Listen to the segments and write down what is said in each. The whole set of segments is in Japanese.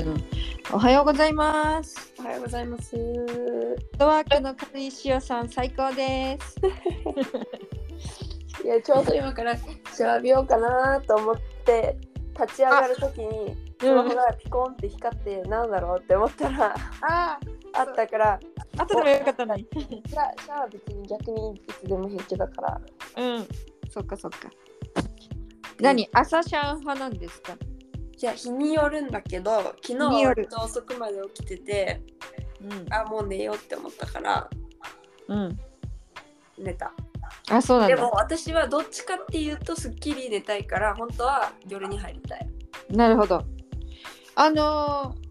ったな。おはようございます。おはようございます。ワークの軽石尾さん、最高です。いや、ちょうど今からシャワー浴びようかなと思って、立ち上がるときに、スマホがピコンって光って、なんだろうって思ったら、ああったから、あ、後でもよかったのに。いや、シャワー別に逆にいつでも平気だから。うん。そっかそっか。何朝シャン派なんですか？いや、日によるんだけど、昨日は遅くまで起きてて、うん。あ、もう寝ようって思ったから、うん。寝た。あ、そうなんだでも。私はどっちかっていうと、すっきり寝たいから、本当は夜に入りたい。なるほど。あのー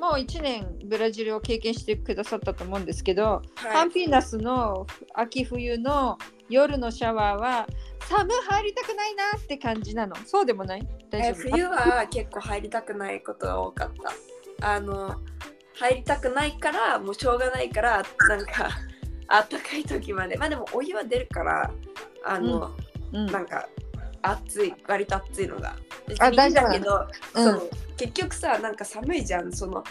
もう1年ブラジルを経験してくださったと思うんですけど、カはい。ンピーナスの秋冬の夜のシャワーは寒入りたくないなって感じなの。そうでもない？大え丈夫？冬は結構入りたくないことが多かった。あの入りたくないからもうしょうがないからなんか あったかい時まで。まあでもお湯は出るからあの、うん。なんか暑い割と暑いのが。別あにいいんだけど、うん。そう結局さなんか寒いじゃん。その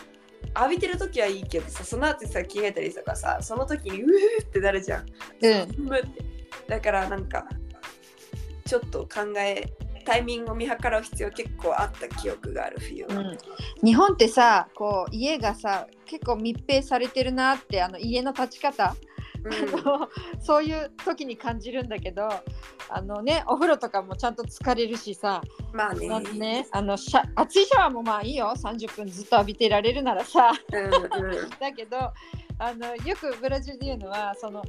浴びてる時はいいけどさその後さ着替えたりとかさその時にうーってなるじゃん。うん。むって。だからなんかちょっと考えタイミングを見計らう必要結構あった記憶がある冬は、うん、日本ってさこう家がさ結構密閉されてるなってあの家の立ち方、うん。あの そういう時に感じるんだけどあのねお風呂とかもちゃんと疲れるしさ、まあね。あのねあのシャ熱いシャワーもまあいいよ。30分ずっと浴びてられるならさ。うんうん。だけどあのよくブラジルで言うのはその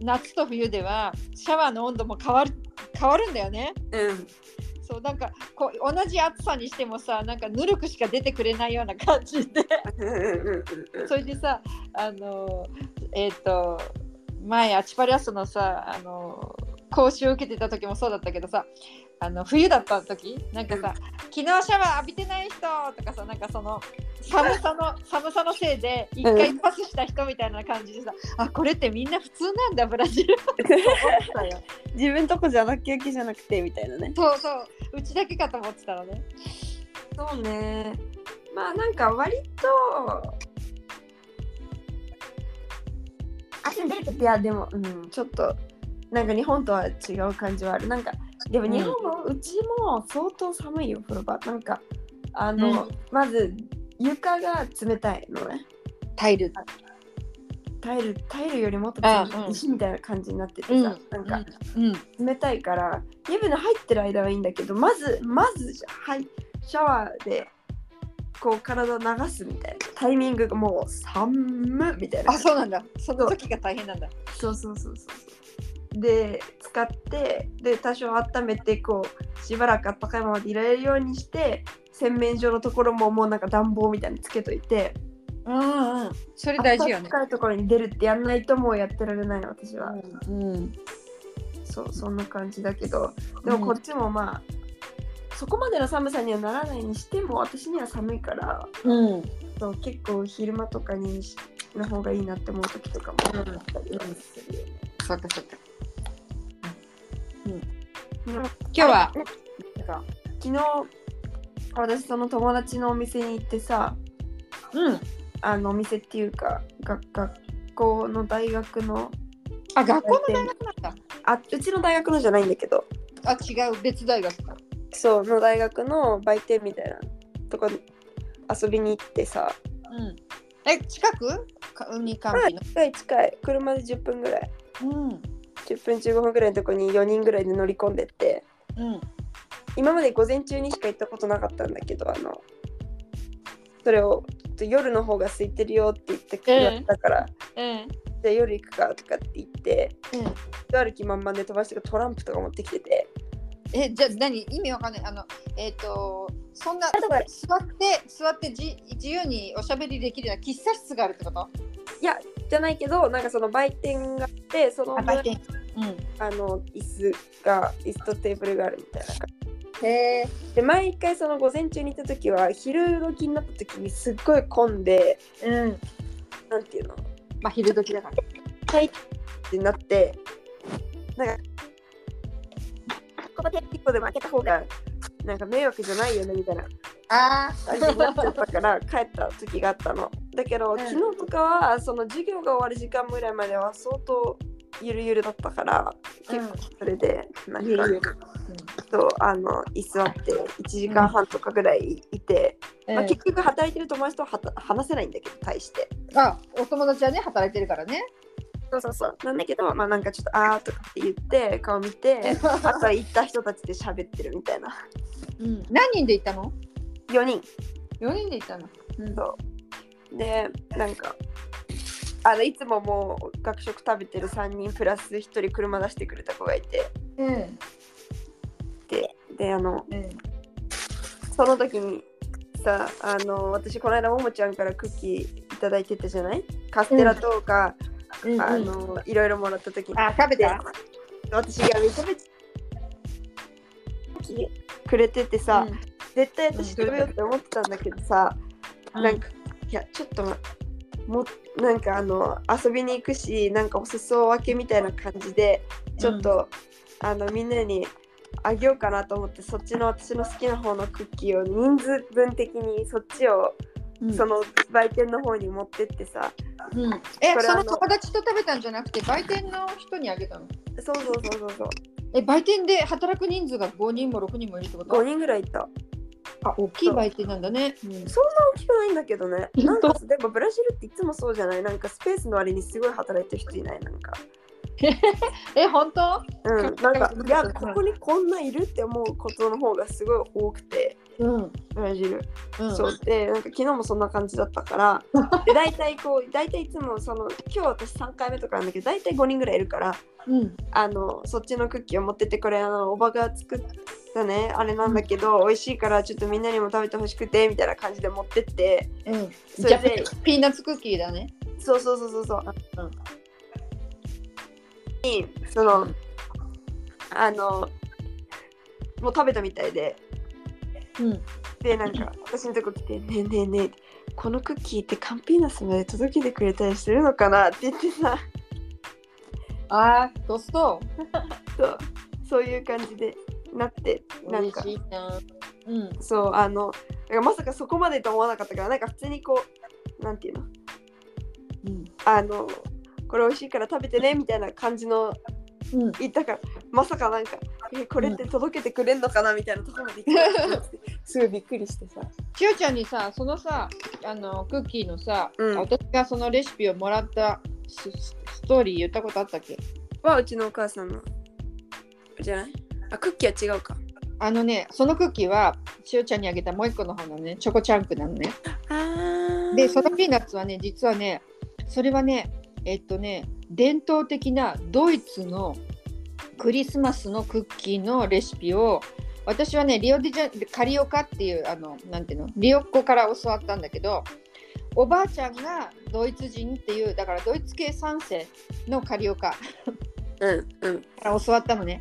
夏と冬ではシャワーの温度も変わる変わるんだよね。うんそうなんかこう同じ熱さにしてもさなんかぬるくしか出てくれないような感じで。それでさあのえっ、と前アチパリアスのさあの講習を受けてた時もそうだったけどさあの冬だった時なんかさ、昨日シャワー浴びてない人とかさなんかその寒さの寒さのせいで一回パスした人みたいな感じでさ、あこれってみんな普通なんだブラジル。自分とこじゃなきゃけじゃなくてみたいなね。そうそう。うちだけかと思ってたのね。そうね。まあなんか割といやでもうんちょっとなんか日本とは違う感じはある。なんかでも日本も、うちも相当寒いよ風呂場。なんかあの、うん。まず床が冷たいのね。タイル。タイルタイルよりもっとあ冷たい。うん。石みたいな感じになっててさ、うん。なんかうん。冷たいから湯船入ってる間はいいんだけどまずまずはいシャワーでこう体を流すみたいな。タイミングがもう寒っみたいな。あそうなんだ。その時が大変なんだ。そう。そうそうそうで使ってで多少温めてこうしばらく温かいままでいられるようにして洗面所のところももうなんか暖房みたいにつけといてうんうん。それ大事よね。暖かいところに出るってやんないともうやってられない私は、うんそうそんな感じだけど。でもこっちもまあ、そこまでの寒さにはならないにしても私には寒いからうん。そう結構昼間とかにしの方がいいなって思う時とかもあったりはするよね。そっかそっか。今今日は？なんか昨日私その友達のお店に行ってさうん。あのお店っていうかが学校の大学のあ学校の大学なんだ。あうちの大学のじゃないんだけど。あ違う。別大学か。そうの大学の売店みたいなとこに遊びに行ってさ。うん。え近く？か海カンピの近い近い。車で10分ぐらい。うん。10分15分ぐらいのとこに4人ぐらいで乗り込んでって。うん今まで午前中にしか行ったことなかったんだけどあのそれをちょっと夜の方が空いてるよって言ってくれたから、うん。じゃあ夜行くかとかって言ってうん。歩き満々で飛ばしてるトランプとか持ってきてて。えじゃあ何？意味わかんない。あのえっ、とそんな座って座ってじ自由におしゃべりできるような喫茶室があるってこと？いやじゃないけどなんかその売店があってそのあ売店。うん。あの椅子が椅子とテーブルがあるみたいなへえで毎回その午前中に行った時は昼時になった時にすっごい混んでうん。なんていうの？まあ昼時だから。はいってなってなんかここで一個でも開けた方がなんか迷惑じゃないよねみたいな。あ感じになっちゃったから帰った時があったの。だけど、うん。昨日とかはその授業が終わる時間ぐらいまでは相当ゆるゆるだったから結構それでなんか、ゆるゆる。そうあの居座って1時間半とかぐらいいて、まあ、結局働いてる友達とは話せないんだけど対して。あお友達はね働いてるからね。そうそうそう。なんだけどまあなんかちょっとあーとかって言って顔見てあとは行った人たちで喋ってるみたいな。うん、何人で行ったの？4人 ?4 人で行ったの？うん。そう。でなんかあのいつももう学食食べてる3人プラス1人車出してくれた子がいて。うん。でであのうんその時にさあの私この間ももちゃんからクッキーいただいてたじゃない？カステラとか、うん。あのいろいろもらった時に。あ食べた？私がめちゃめちゃくれててさ、うん。絶対私食べようって思ってたんだけどさ、うん。なんかいやちょっともなんかあの遊びに行くしなんかお裾分けみたいな感じでちょっと、あのみんなにあげようかなと思ってそっちの私の好きな方のクッキーを人数分的にそっちを、うん。その売店の方に持ってってさうん、えその友達と食べたんじゃなくて売店の人にあげたの？そうそうそうそうそう。え売店で働く人数が5人も6人もいるってこと？5人ぐらいいたあ大きい売店なんだね、う。ん。そんな大きくないんだけどね。なんかでもブラジルっていつもそうじゃない？なんかスペースの割にすごい働いてる人いない？なんか。え本当？うん、なんか うんいやここにこんないるって思うことの方がすごい多くてうん、ブラジル、うん、そう。でなんか昨日もそんな感じだったから で大体こう大体いつもその今日私3回目とかなんだけど大体5人ぐらいいるからうん。あのそっちのクッキーを持ってってこれあのおばが作ったねあれなんだけど、美味しいからちょっとみんなにも食べてほしくてみたいな感じで持ってってうん、それでピーナッツクッキーだね。そうそうそうそうそう、うん。にそのあのもう食べたみたいでうん。でなんか 私のとこ来て「ねえねえねえこのクッキーってカンピーナスまで届けてくれたりするのかな?」って言ってさ。あートストそう。そういう感じでなってなんか。うん。そうあのなんかまさかそこまでと思わなかったからなんか普通にこうなんていうの？うん。あのこれ美味しいから食べてねみたいな感じのうん。言ったからまさかなんかえこれって届けてくれんのかなみたいなところまで行って。すごいびっくりしてさ。しおちゃんにさそのさあのクッキーのさ、うん。私がそのレシピをもらったストーリー言ったことあったっけ？はうちのお母さんの。じゃない？あクッキーは違うか。あのねそのクッキーはしおちゃんにあげたもう一個の方のねチョコチャンクなのね。あでそのピーナッツはね実はねそれはねえっとね伝統的なドイツのクリスマスのクッキーのレシピを私はねリオデジャカリオカっていうあのなんていうのリオッコから教わったんだけどおばあちゃんがドイツ人っていうだからドイツ系3世のカリオカうんうんから教わったのね。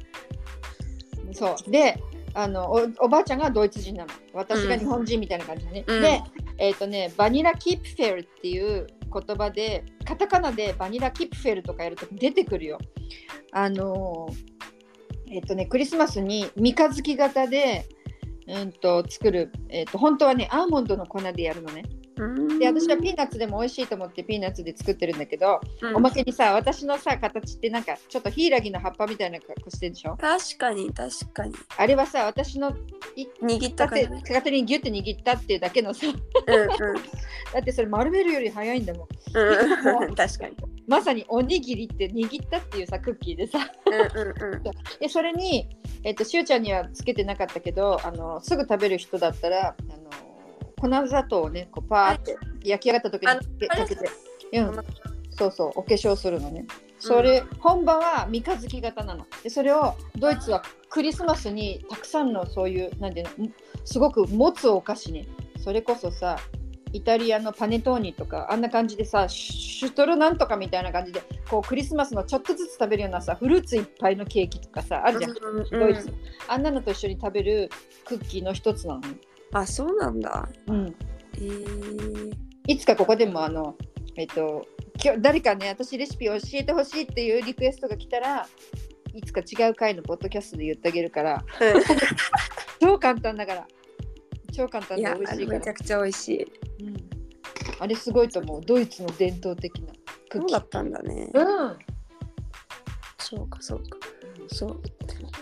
そうであのおおばあちゃんがドイツ人なの私が日本人みたいな感じでね。うんで、えっ、とねバニラキープフェルっていう言葉でカタカナでバニラキープフェルとかやると出てくるよ。あのーえっ、とねクリスマスに三日月型でうんと作る、えっと本当はねアーモンドの粉でやるのね。うん。で私はピーナッツでも美味しいと思ってピーナッツで作ってるんだけど、うん。おまけにさ私のさ形ってなんかちょっとヒイラギの葉っぱみたいな格好してるでしょ？確かに確かに。あれはさ私の握った勝手にギュッて握ったっていうだけのさ。うん。だってそれ丸めるより早いんだもん。うんうん。確かに。まさにおにぎりって握ったっていうさクッキーでさ。うんうんうん。でそれに、えっとしゅうちゃんにはつけてなかったけどあのすぐ食べる人だったら粉砂糖をねこうパーって焼き上がった時にかけて、うん、そうそうお化粧するのね。それ、本場は三日月型なの。でそれをドイツはクリスマスにたくさんのそういうなんていうのんすごく持つお菓子ね。それこそさイタリアのパネトーニとかあんな感じでさシュシュトルなんとかみたいな感じでこうクリスマスのちょっとずつ食べるようなさフルーツいっぱいのケーキとかさあるじゃん、うんうん。ドイツ。あんなのと一緒に食べるクッキーの一つなのね、あそうなんだ。うん、えー。いつかここでもあのえっと今日誰かね私レシピ教えてほしいっていうリクエストが来たらいつか違う回のポッドキャストで言ってあげるから 超簡単だから。超簡単で美味しいから。めちゃくちゃ美味しい。うん、あれすごいと思う。ドイツの伝統的なクッキーそうだったんだね。うん。そうかそうか。そう。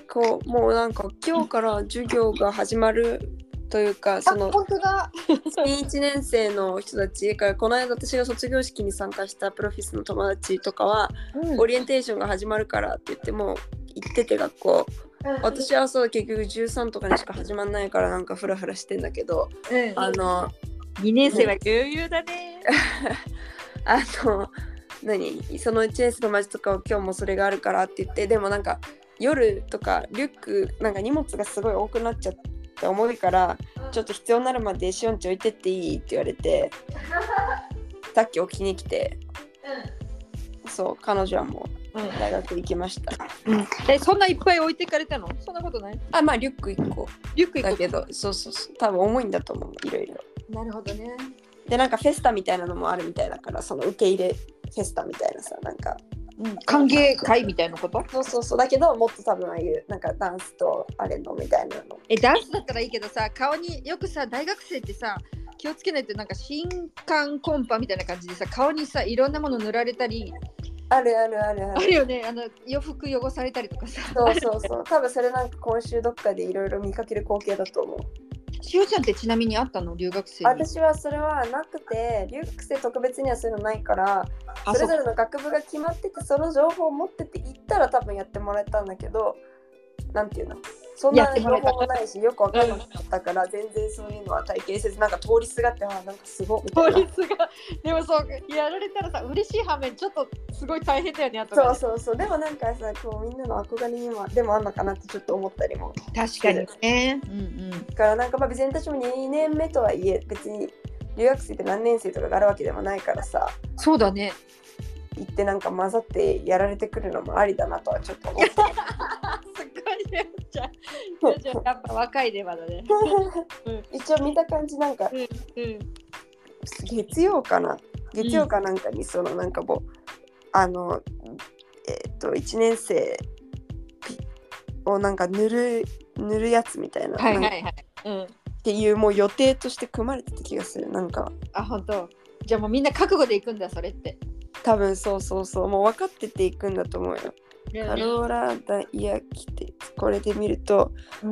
こうもうなんか今日から授業が始まるというかそのあ本当だ。新1年生の人たちからこの間私が卒業式に参加したプロフィスの友達とかは、うん。オリエンテーションが始まるからって言ってもう行ってて学校私はそう結局13とかにしか始まんないからなんかフラフラしてんだけどうん。あの2年生は余裕だね。あの何？その1年生の友達とかは今日もそれがあるからって言ってでもなんか夜とかリュックなんか荷物がすごい多くなっちゃって重いからちょっと必要になるまでしおんち置いてっていいって言われてさっき置きに来てそう彼女はもううん大学行きました。うん。えそんないっぱい置いてかれたの？そんなことない？あまあリュック1個。リュック行くだけどそうそうそう。多分重いんだと思ういろいろ。なるほどね。でなんかフェスタみたいなのもあるみたいだからその受け入れフェスタみたいなさなんかうん。歓迎会みたいなこと？そうそうそう。だけどもっと多分ああいうなんかダンスとあれのみたいなの。えダンスだったらいいけどさ顔によくさ大学生ってさ気をつけないとなんか新刊コンパみたいな感じでさ顔にさいろんなもの塗られたりあるあるあるある。あるよね。あの洋服汚されたりとかさ。そうそうそう。多分それなんか今週どっかでいろいろ見かける光景だと思うしおちゃんってちなみにあったの？留学生に。私はそれはなくて留学生特別にはそういうのないからあそれぞれの学部が決まっててその情報を持ってて行ったら多分やってもらえたんだけどなんていうの？そんな情報もないしよくわかんなかったから、全然そういうのは体験せずなんか通りすがってあなんかすごいみたいな。法律が。でもそうやられたらさ嬉しい反面ちょっとすごい大変だよねあとそうそうそう。でもなんかさこうみんなの憧れにもでもあんのかなってちょっと思ったりも確かにね。うんうん。だからなんかまあ別に私も2年目とはいえ別に留学生って何年生とかがあるわけでもないからさ。そうだね行ってなんか混ざってやられてくるのもありだなとはちょっと思ったすごいね。じゃゃあやっぱ若いデマだね。うん。一応見た感じなんかうんうん月曜かな。月曜かなんかにそのなんかもう、あのえっ、と1年生をなんか塗る塗るやつみたいな,、はいはいはいうんっていうもう予定として組まれてた気がする。なんか。あ本当。じゃあもうみんな覚悟で行くんだそれって多分そうそうそう。もう分かってていくんだと思うよ。カローラダイヤ来てこれで見るとうん。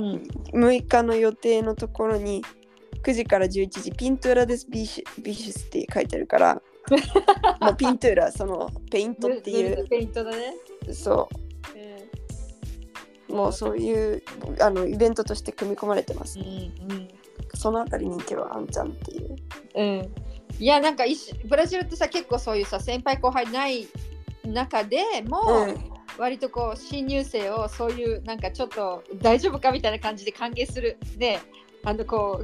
6日の予定のところに9時から11時ピントゥーラ・デス・ビシュビシュスって書いてあるから もうピントゥーラそのペイントっていう。ペイントだね。そう。ん。うもうそういうあのイベントとして組み込まれてます、うん。そのあたりに行けばあんちゃんっていう。うんいやなんかブラジルってさ結構そういうさ先輩後輩ない中でも、うん。割とこう新入生をそういうなんかちょっと大丈夫かみたいな感じで歓迎する。であのこ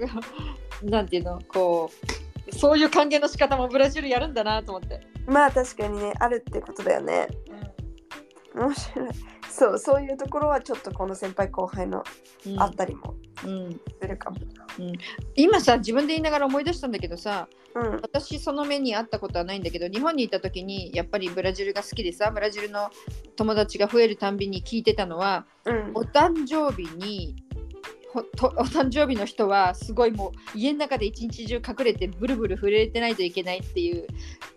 う なんていうのこうそういう歓迎の仕方もブラジルやるんだなと思って。まあ確かにねあるってことだよね。面白い。そうそういうところはちょっとこの先輩後輩のうん。あったりもうん。するかも今さ自分で言いながら思い出したんだけどさうん。私その目にあったことはないんだけど日本にいた時にやっぱりブラジルが好きでさブラジルの友達が増えるたんびに聞いてたのはうん。お誕生日にお誕生日の人はすごいもう家の中で一日中隠れてブルブル震えてないといけないっていう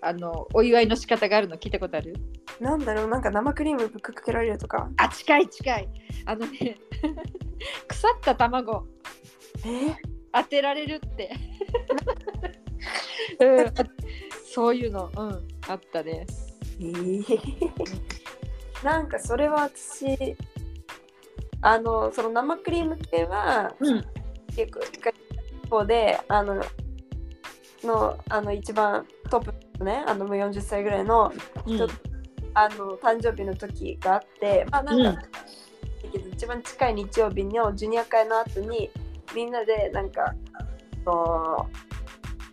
あのお祝いの仕方があるの聞いたことある？なんだろうなんか生クリームぶっかけられるとか。あ近い近い。あのね 腐った卵。え？当てられるって、うん、そういうの。うん。あったねえー。なんかそれは私あのその生クリーム系はうん。結構一方であののあの一番トップのねあのもう40歳ぐらいのうん。あの誕生日の時があってまあなんか、うん。だけど一番近い日曜日のジュニア会の後にみんなでなんかこう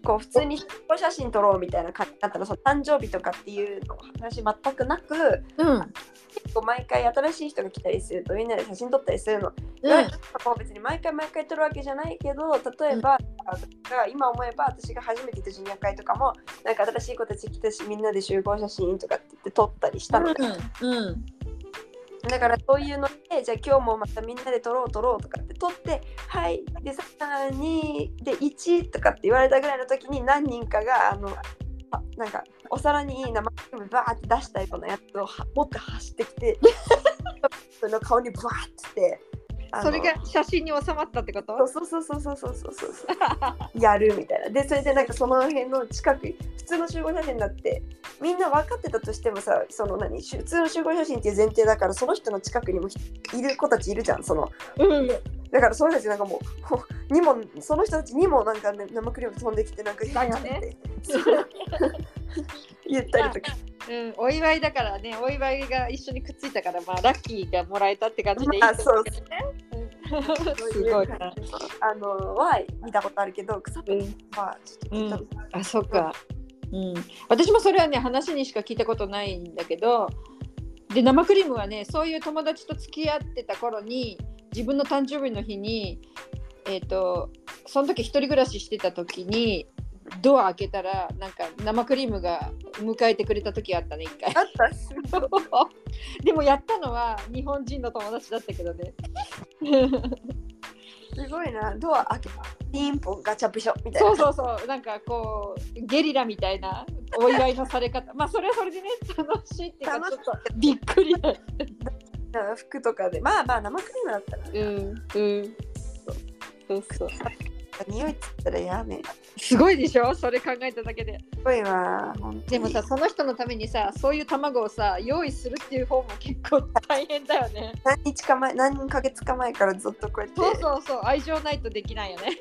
こう普通にお写真撮ろうみたいな感じだったらその誕生日とかっていうの話全くなくうん結構毎回新しい人が来たりするとみんなで写真撮ったりするの。うんもう別に毎回毎回撮るわけじゃないけど例えば、私が今思えば私が初めて行ったジュニア会とかもなんか新しい子たち来たしみんなで集合写真とかって言って撮ったりしたのね。うんだからそういうのでじゃあ今日もまたみんなで撮ろう撮ろうとかって撮ってはいで32で1とかって言われたぐらいの時に何人かがあのあなんかお皿にいい生クリームバーって出したようなやつをは持って走ってきて その顔にバーってそれが写真に収まったってこと？そうそうそうそうそうそうそうやるみたいな。でそれでなんかその辺の近く普通の集合写真だってみんな分かってたとしてもさその何普通の集合写真っていう前提だからその人の近くにもいる子たちいるじゃんその、うん、だからその人たちなんかもうにもその人たちにもなんか、ね、生クリーム飛んできてなんか、ね、言ったりとか。うん、お祝いだからね、お祝いが一緒にくっついたから、まあ、ラッキーがもらえたって感じでいいまあと思うけどね。すごいな。あのは見たことあるけど草うん、はちょっと聞いたことない。あ、そっか。うん、私もそれはね、話にしか聞いたことないんだけど、で、生クリームはね、そういう友達と付き合ってた頃に、自分の誕生日の日に、えっ、と、その時一人暮らししてた時に、ドア開けたら、なんか生クリームが迎えてくれた時あったね、一回。あった でもやったのは日本人の友達だったけどね。すごいなドア開けピンポンガチャピショみたいなそうそうそう、なんかこうゲリラみたいなお祝いのされ方。まあそれはそれでね、楽しいっていうかちょっとびっくり服とかでまあまあ生クリームだったらうんうん。そうそう。匂いっつったらやめすごいでしょ？それ考えただけで。すごいわ。でもさ、その人のためにさ、そういう卵をさ、用意するっていう方も結構大変だよね。何日か前何ヶ月か前からずっとこうやって。そうそうそう、愛情ないとできないよね。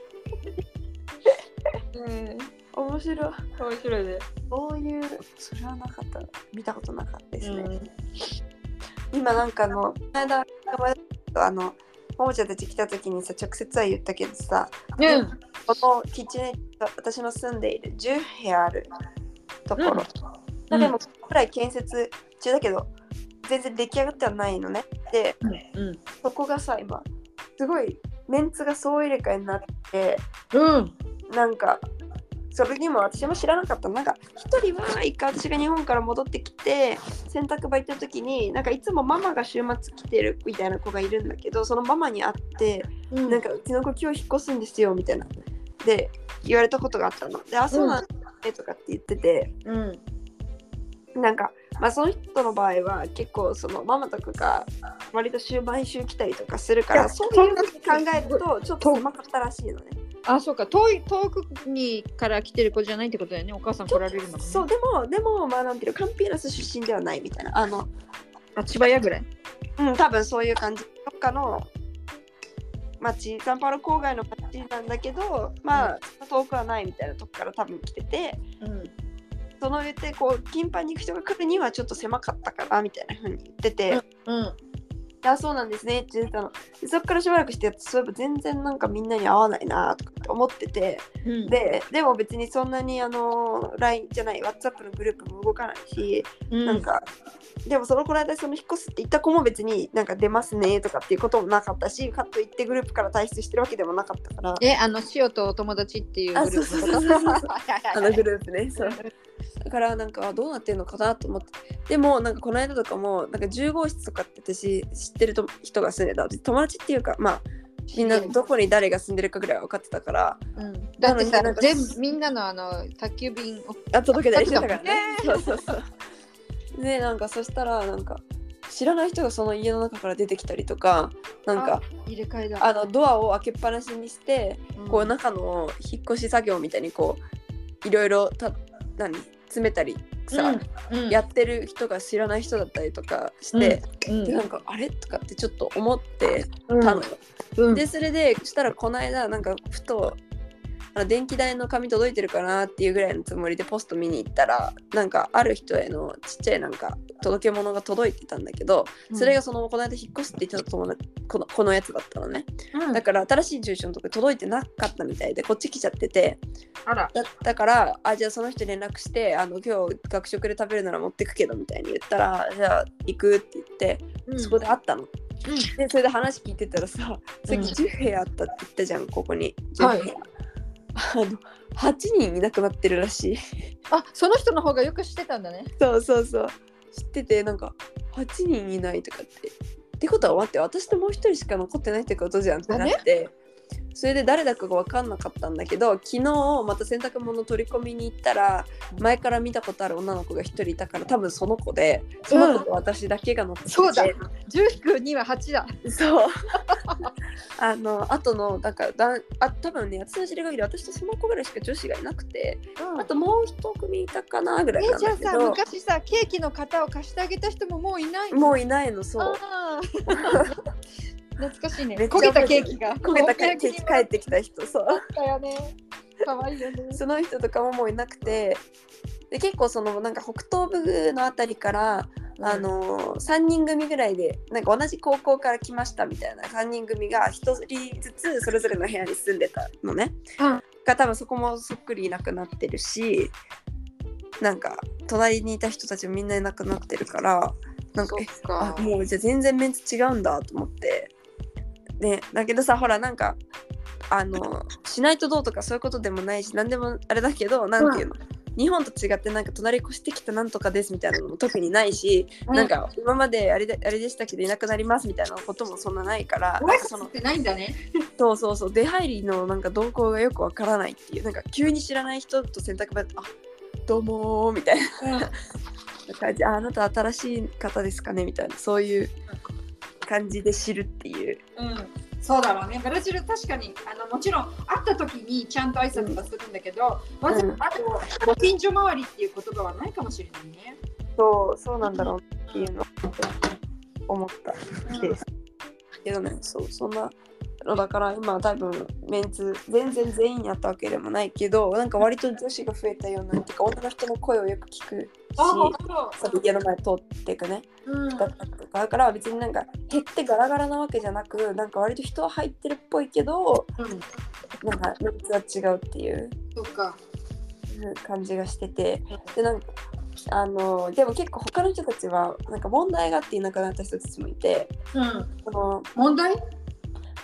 うん、面白い。面白いね。そういうそれはなかった。見たことなかったですね、うん。今なんかあのこの間あのももちゃんたち来た時にさ直接は言ったけどさうん。このキッチンエ私の住んでいる10部屋あるところ、うんでもくらい建設中だけど全然出来上がってはないのねでうん。そこがさ今すごいメンツが総入れ替えになってうん。なんかそれにも私も知らなかったなんか一人は一回私が日本から戻ってきて洗濯場行った時になんかいつもママが週末来てるみたいな子がいるんだけどそのママに会ってうん。なんかうちの子今日引っ越すんですよみたいなで言われたことがあったのであそうなんだねとかって言っててうん。なんかまあその人の場合は結構そのママとかが割と週毎週来たりとかするからそういうふうに考えるとちょっと狭かったらしいのね。あ、そうか。遠い遠くにから来てる子じゃないってことだよね。お母さん来られるのも、ね。そうでもでもまあなんていうのカンピーナス出身ではないみたいなあのあ、千葉屋ぐらい？うん多分そういう感じどっかの町サンパウロ郊外の町なんだけどまあそんな遠くはないみたいなとこから多分来ててうん。その上でこう頻繁に行く人が来るにはちょっと狭かったかなみたいな風に言ってて、うん。あそうなんですね。って言ってたの。でそっからしばらくしてそういえば全然なんかみんなに合わないなとかって思ってて。うん、ででも別にそんなにあの LINE じゃない WhatsApp のグループも動かないし、うん、なんかでもそのこの間その引っ越すって言った子も別になんか出ますねとかっていうこともなかったしかといってグループから退出してるわけでもなかったから。え、あの、塩とお友達っていうグループと？あのグループねそうだからなんかあどうなってんのかなと思って。でもなんかこの間とかもなんか10号室とかって私知ってると人が住んでた。友達っていうかまあみんなどこに誰が住んでるかぐらいは分かってたから。うん、だってさ全部みんなのあの宅急便をあ届けたりしてたからね。あそうそうそう。でなんかそしたらなんか知らない人がその家の中から出てきたりとかなんか入れ替えだ。あのドアを開けっぱなしにしてうん。こう中の引っ越し作業みたいにこういろいろた何詰めたりさ、うんうん。やってる人が知らない人だったりとかして、うんでなんかあれ？とかってちょっと思ってうん。たのよ。うん。でそれでしたらこの間なんかふとあの電気代の紙届いてるかなっていうぐらいのつもりでポスト見に行ったらなんかある人へのちっちゃいなんか届け物が届いてたんだけどそれがそのこの間引っ越すって言ってた友達このこのやつだったのね。うん。だから新しい住所のとこ届いてなかったみたいでこっち来ちゃってて。あら。だだからあじゃあその人に連絡してあの今日学食で食べるなら持ってくけどみたいに言ったらじゃあ行くって言ってそこで会ったの。でそれで話聞いてたらささっきうん。10部屋あったって言ったじゃんここに。はい10部屋、あの8人いなくなってるらしい。あその人の方がよく知ってたんだね。そうそうそう。知っててなんか8 8人いないとかって。ってことは待って私ともう一人しか残ってないってことじゃんってなってそれで誰だかが分かんなかったんだけど昨日また洗濯物取り込みに行ったら前から見たことある女の子が一人いたから多分その子でその子と私だけが乗ってて、そうだ。10引く2は8だ。そう。あの後のなんかだんあ多分ね私の知り限り私とその子ぐらいしか女子がいなくて、あともう一組いたかなぐらいなんえじゃあさだけど昔さケーキの型を貸してあげた人ももういないの？もういないのそう 懐かしいね。焦げたケーキが焦げたケーキに帰ってきた人そう。あったよね。可愛いよね。その人とかももういなくて。で結構そのなんか北東部のあたりから、あの3人組ぐらいでなんか同じ高校から来ましたみたいな3人組が1人ずつそれぞれの部屋に住んでたのね。うん。が多分そこもそっくりいなくなってるしなんか隣にいた人たちもみんないなくなってるからなんかえあもうじゃあ全然メンツ違うんだと思ってねだけどさほらなんかあのしないとどうとかそういうことでもないし何でもあれだけどなんていうの、日本と違ってなんか隣越してきたなんとかですみたいなのも特にないし、うん。なんか今まであれであれでしたけどいなくなりますみたいなこともそんなないからなんかその拶ってないんだね。そうそうそう出入りのなんか動向がよくわからないっていうなんか急に知らない人と洗濯場であどうもーみたいな 感じ。ああなた新しい方ですかねみたいなそういう感じで知るっていう。うん、そうだろうね。ブラジル確かにあのもちろん会った時にちゃんと挨拶はするんだけど、まずうんあとご近所周りっていう言葉はないかもしれないね。そうそうなんだろうっていうのを思った。ですけどねそうそんなのだから今多分メンツ全然全員やったわけでもないけどなんか割と女子が増えたようなっていうか女の人の声をよく聞くしあ、本当。さ家の前通っていくねうん。だったかだから別になんか減ってガラガラなわけじゃなくなんか割と人は入ってるっぽいけどうん。なんかメンツは違うっていうそっか。感じがしててでなんかあのでも結構他の人たちはなんか問題があっていなくなった人たちもいてうん。その問題？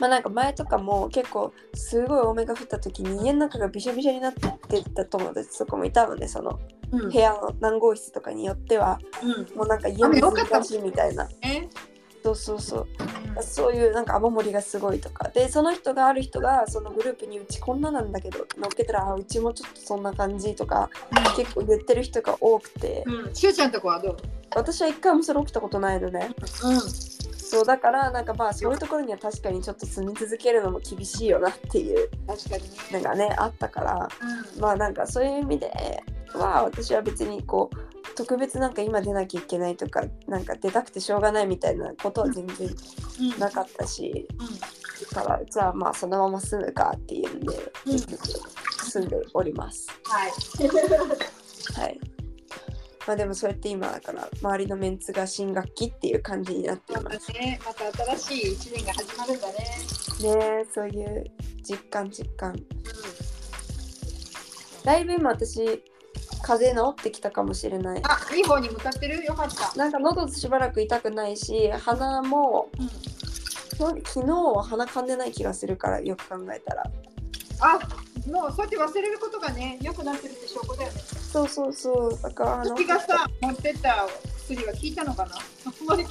まあなんか前とかも結構すごい多めが降った時に家の中がびしょびしょになってた友達とかもいたのでそのうん部。屋の何号室とかによってはうん。もうなんか家雨の難しいみたいなえ？そうそうそうそういうなんか雨漏りがすごいとかでその人がある人がそのグループにうちこんななんだけど乗っけたらあうちもちょっとそんな感じとか結構言ってる人が多くてうん。しゅうちゃんとこはどう？私は一回もそれ起きたことないのねうん。そうだからなんかまあそういうところには確かにちょっと住み続けるのも厳しいよなっていう確かにね。のがねあったからうん。まあなんかそういう意味では私は別にこう特別なんか今出なきゃいけないとかなんか出たくてしょうがないみたいなことは全然うん。なかったしうん。だからじゃあまあそのまま住むかっていうんで、うん住んでおります。はい。はい。まあでもそうやって今だから周りのメンツが新学期っていう感じになっていまます。たね、また新しい一年が始まるんだね。ねえそういう実感実感。だいぶ今私風邪治ってきたかもしれない。あ、いい方に向かってる？よかった。なんか喉しばらく痛くないし鼻もうん。昨日は鼻かんでない気がするからよく考えたら。あ、もうそうやって忘れることがね、良くなってるって証拠だよね。そうそうそう。だからあの私がさ、持ってった薬は効いたのかな？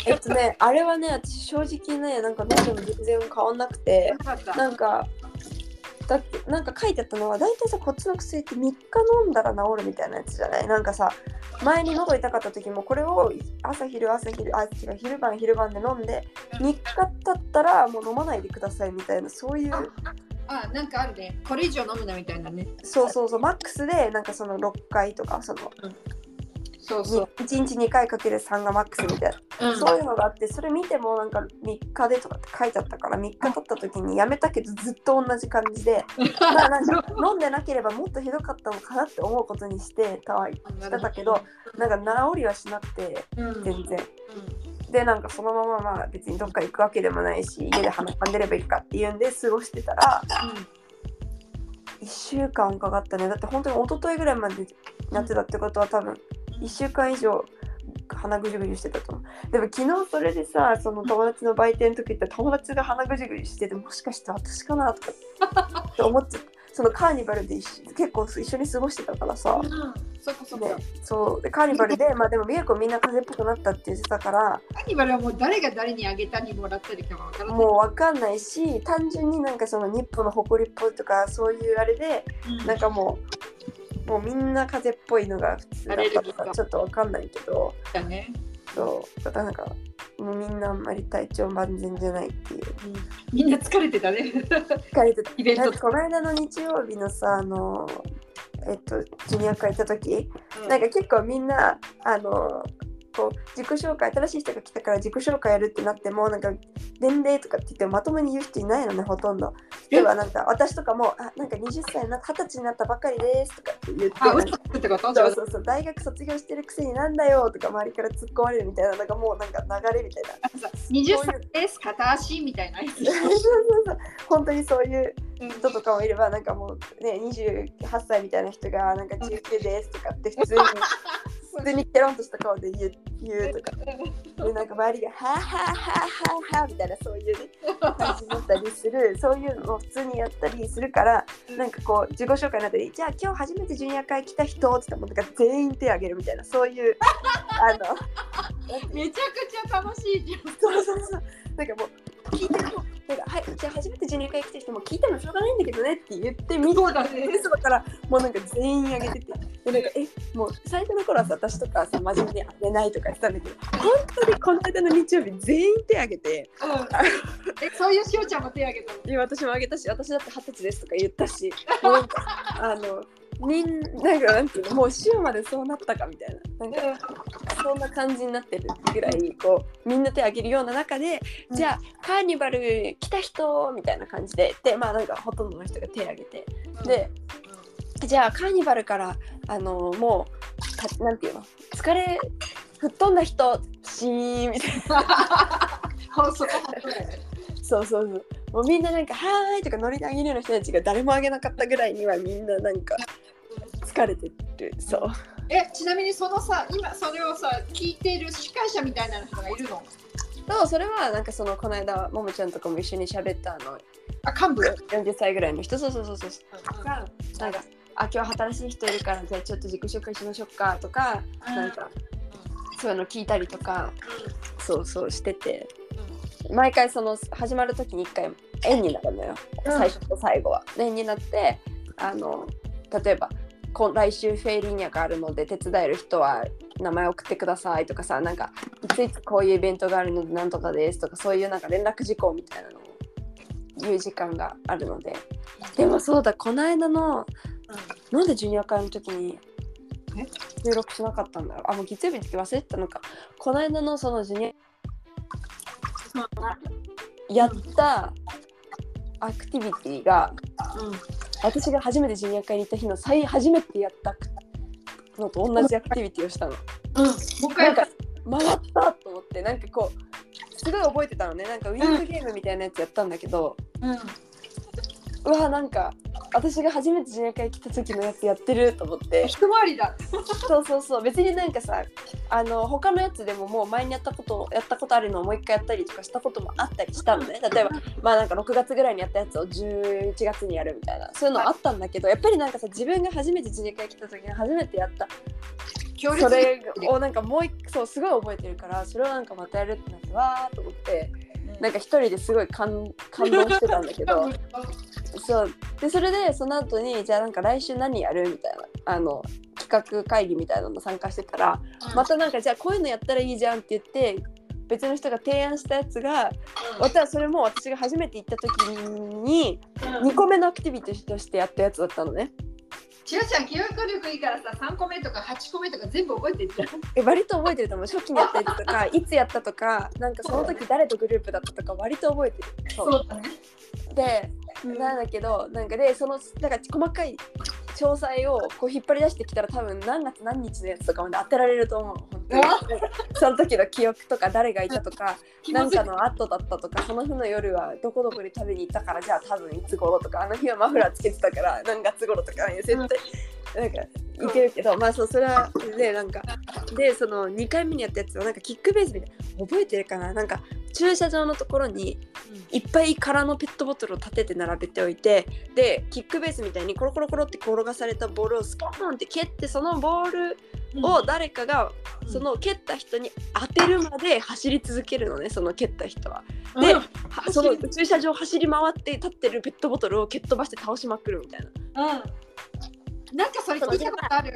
えっとね、あれはね、私正直ね、なんか喉も全然変わんなくて。なんか、だってなんか書いてあったのは、大体さ、こっちの薬って3日飲んだら治るみたいなやつじゃない？なんかさ、前に喉痛かった時も、これを朝昼朝昼、あ、違う、昼晩昼晩で飲んで、3日経ったらもう飲まないでくださいみたいな、そういう、あ、なんかあるね。これ以上飲むなみたいなね。そうそうそう、マックスで、なんかその6回とか、その、そうそう。1日2回かける3がマックスみたいな。うん。そういうのがあってそれ見てもなんか3日でとかって書いてあったから3日経った時にやめたけどずっと同じ感じで まあなんか飲んでなければもっとひどかったのかなって思うことにしてたわしてたけど、なんか治りはしなくてうん、全然。でなんかそのまままあ別にどっか行くわけでもないし家で鼻かんでればいいかっていうんで過ごしてたら1週間かかったね。だって本当に一昨日ぐらいまでなってたってことは多分1週間以上鼻ぐじゅぐじゅしてたと。思うでも昨日それでさその友達の売店の時行ったら友達が鼻ぐじゅぐじゅしててもしかして私かなとか って思っちゃってそのカーニバルで結構一緒に過ごしてたからさ。うんそっかそっか。でそう。でカーニバルでまあでも結構みんな風邪っぽくなったって言ってたからカーニバルはもう誰が誰にあげたりもらったりかもわからない。もうわかんないし単純になんかその日本の誇りっぽいとかそういうあれでうん。なんかもうもうみんな風邪っぽいのが普通だったとかか。ちょっとわかんないけどだね。そう。だからなんかもうみんなあんまり体調万全じゃないっていう。みんな疲れてたね。疲れてた。イベントこの間の日曜日のさあのえっとジュニア会行った時なんか結構みんなあのこう自己紹介新しい人が来たから自己紹介やるってなってもなんか年齢とかって言ってもまともに言う人いないのねほとんど。例えばなんか私とかもあなんか20歳な20歳になったばかりですとかって言って。そうそうそう。大学卒業してるくせになんだよとか周りから突っ込まれるみたいななんかもうなんか流れみたいな。20歳です、片足みたいな。そうそう。そ う本当にそういう人とかもいればなんかもうね28歳みたいな人がなんか19ですとかって普通に普通にケロンとした顔で言う言うとかでなんか周りが「はあはあはあはあはあ」みたいなそういう、ね、感じになったりするそういうのを普通にやったりするからなんかこう自己紹介になったり「じゃあ今日初めてジュニア会来た人」って言ったらか全員手挙げるみたいなそういう あのめちゃくちゃ楽しいじゃん。そうそうそう。なんかもう聞いても、なんかはい、じゃあ初めてジュニア会来た人も聞いてもしょうがないんだけどねって言ってみんそうだね。そうだからもうなんか全員あげててでなんかえもう最初の頃はさ私とかさ真面目にあげないとか言ってたんだけど本当にこの間の日曜日全員手挙げてえ、そういうしおちゃんも手挙げたの。いや私もあげたし私だって二十歳ですとか言ったしもうなんかあのみんなんかなんていうのもう週までそうなったかみたいな。なんかそんな感じになってるぐらいこうみんな手挙げるような中で、うん。じゃあカーニバル来た人みたいな感じででまあなんかほとんどの人が手挙げてで、じゃあカーニバルからあのもうたなんていうの疲れ吹っ飛んだ人シーンみたいな。そう。そうそうもうみんななんか「はーい」とかノリであげるような人たちが誰もあげなかったぐらいにはみんななんか疲れてるそう。え、ちなみにそのさ、今それをさ、聞いている司会者みたいな人がいるの？そうそれはなんかそのこの間ももちゃんとかも一緒に喋ったあのあ、幹部？40歳ぐらいの人そうそうそうそう。がなんかあ今日新しい人いるからじゃあちょっと自己紹介しましょうかとかなんかそういうの聞いたりとかそうそうしてて。毎回その始まる時に一回円になるのよ、うん。最初と最後は。円になってあの例えばこ来週フェイリーニャがあるので手伝える人は名前送ってくださいとかさなんかいついつこういうイベントがあるのでなんとかですとかそういうなんか連絡事項みたいなのを言う時間があるので。でもそうだこの間のなんでジュニア会の時にえ？収録しなかったんだろう。あもう月曜日の時忘れてたのか。この間のそのジュニアやったアクティビティが私が初めてジュニア会に行った日の最初めてやったのと同じアクティビティをしたの。うん、もう一回。なんか回ったと思ってなんかこうすごい覚えてたのね。なんかウィングゲームみたいなやつやったんだけど、うん、うわなんか私が初めてジュニア会来た時のやつやってると思って。一回りだ。そうそうそう。別になんかさあの他のやつでももう前にやったことやったことあるのをもう一回やったりとかしたこともあったりしたのね。例えばまあなんか6月ぐらいにやったやつを11月にやるみたいな。そういうのあったんだけどやっぱりなんかさ自分が初めてジュニア会来た時に初めてやった。それをなんかもう一そうすごい覚えてるからそれをなんかまたやるってなってわーと思ってなんか一人ですごい感感動してたんだけど。そう。でそれでその後にじゃあなんか来週何やるみたいなあの企画会議みたいなの参加してたらまたなんかじゃあこういうのやったらいいじゃんって言って別の人が提案したやつが私はそれも私が初めて行った時に2個目のアクティビティとしてやったやつだったのね。ちらちゃん記憶力いいからさ3個目とか8個目とか全部覚えてるじゃん。え割と覚えてると思う。初期にやったやつとか いつやったとかなんかその時誰とグループだったとか割と覚えてる。そうだね。でなんだけどなんかでそのなんか細かい詳細をこう引っ張り出してきたら多分何月何日のやつとかまで当てられると思う。本当にその時の記憶とか誰がいたとかなん気持ちいい。かの後だったとかその日の夜はどこどこに食べに行ったからじゃあ多分いつ頃とかあの日はマフラーつけてたから何月頃とか絶対なんかいけるけどまあそうそれはでなんかでその2回目にやったやつはなんかキックベースみたいな覚えてるかな？なんか駐車場のところにいっぱい空のペットボトルを立てて並べておいてでキックベースみたいにコロコロコロって転がされたボールをスポーンって蹴ってそのボールを誰かがうん。その蹴った人に当てるまで走り続けるのねその蹴った人は。うん。で、うん。はその駐車場を走り回って立ってるペットボトルを蹴っ飛ばして倒しまくるみたいな。うん、なんかそれ聞いたことある。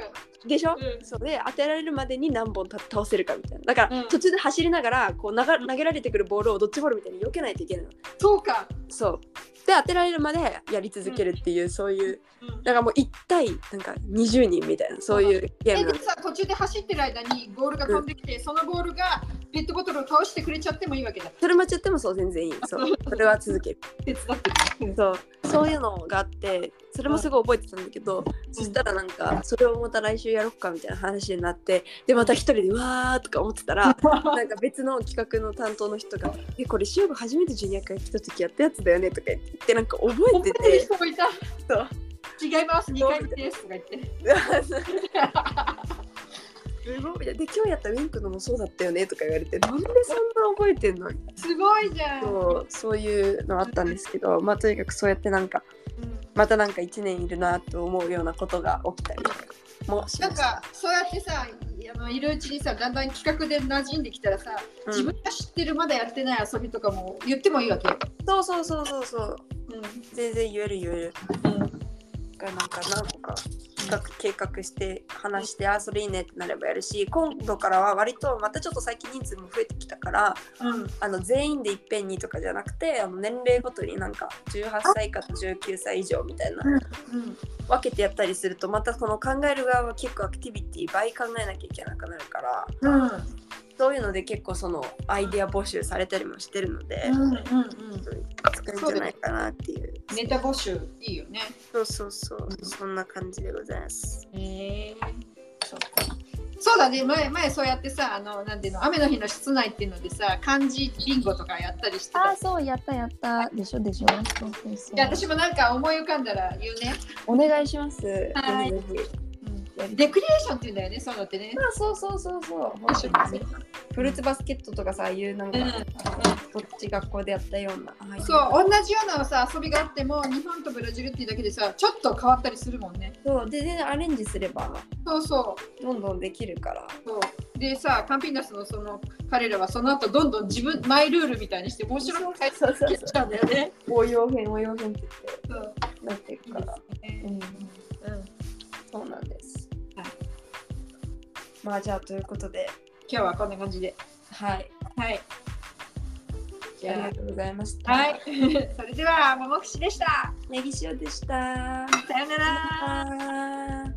でしょ、うんそれで当てられるまでに何本た倒せるかみたいな。だから、うん途中で走りながらこう投げられてくるボールをドッジボールみたいに避けないといけないの。そうか。そう。で当てられるまでやり続けるっていう、そういうだからもう1対なんか20人みたいなそういうゲーえムでさ途中で走ってる間にボールが飛んできて、そのボールがペットボトルを倒してくれちゃってもいいわけだ。それ間違ってもそう全然いいそう それは続ける手伝ってる。そうそういうのがあってそれもすごい覚えてたんだけど、そしたらなんかそれをまた来週やろっかみたいな話になってでまた一人でわーとか思ってたら なんか別の企画の担当の人が「えこれシューブ初めてジュニア会来た時やったやつだよね」とか言ってなんか覚えて覚えて人もいた。そう。違います、2回目ですとか言って。すごい。で今日やったウィンクのもそうだったよねとか言われてなんでそんな覚えてんの？すごいじゃん。そうそういうのあったんですけどまあとにかくそうやってなんかまたなんか1年いるなと思うようなことが起きたりもしなんかそうやってさあのいるうちにさだんだん企画で馴染んできたらさ、うん。自分が知ってるまだやってない遊びとかも言ってもいいわけ。よ。そうそうそうそうそう。う全然言える言える。んうん。がなんか何個か企画計画して話してあそれいいねってなればやるし今度からは割とまたちょっと最近人数も増えてきたからうん。あの全員でいっぺんにとかじゃなくてあの年齢ごとになんか18歳から19歳以上みたいなうん分けてやったりするとまたこの考える側は結構アクティビティ倍考えなきゃいけなくなるからうんそういうので結構そのアイデア募集されたりもしてるので、うんうんうん。使うんじゃないかなっていう。ネタ募集いいよね。そうそうそう。そんな感じでございます。へえそうか。そうだね。前前そうやってさあのなんていうの雨の日の室内っていうのでさ漢字ビンゴとかやったりしてた。あ、そう、やったやった。でしょでしょ。そうそうそういや私もなんか思い浮かんだら言うね。お願いします。はいレクリエーションって言うんだよね、そういうのってね。あそうそうそうそう。面白いねフルーツバスケットとかさああいうなんか、うんこっち学校でやったような。ああいそう、同じようなさ遊びがあっても、日本とブラジルっていうだけでさ、ちょっと変わったりするもんね。そう。で全然アレンジすればそうそどんどんできるから。う。そう。でさ、カンピーナスのその彼らはその後どんどん自分、マイルールみたいにして面白く変えそうそうてっちゃうんだよね。応用編応用編って言っそう。てなっていくから。うん。うん。そうなんです。はいまあじゃあということで今日はこんな感じで。はいはい。じゃありがとうございましたあ、はい。それでは、ももくしでした。ネギ塩でしたさよなら。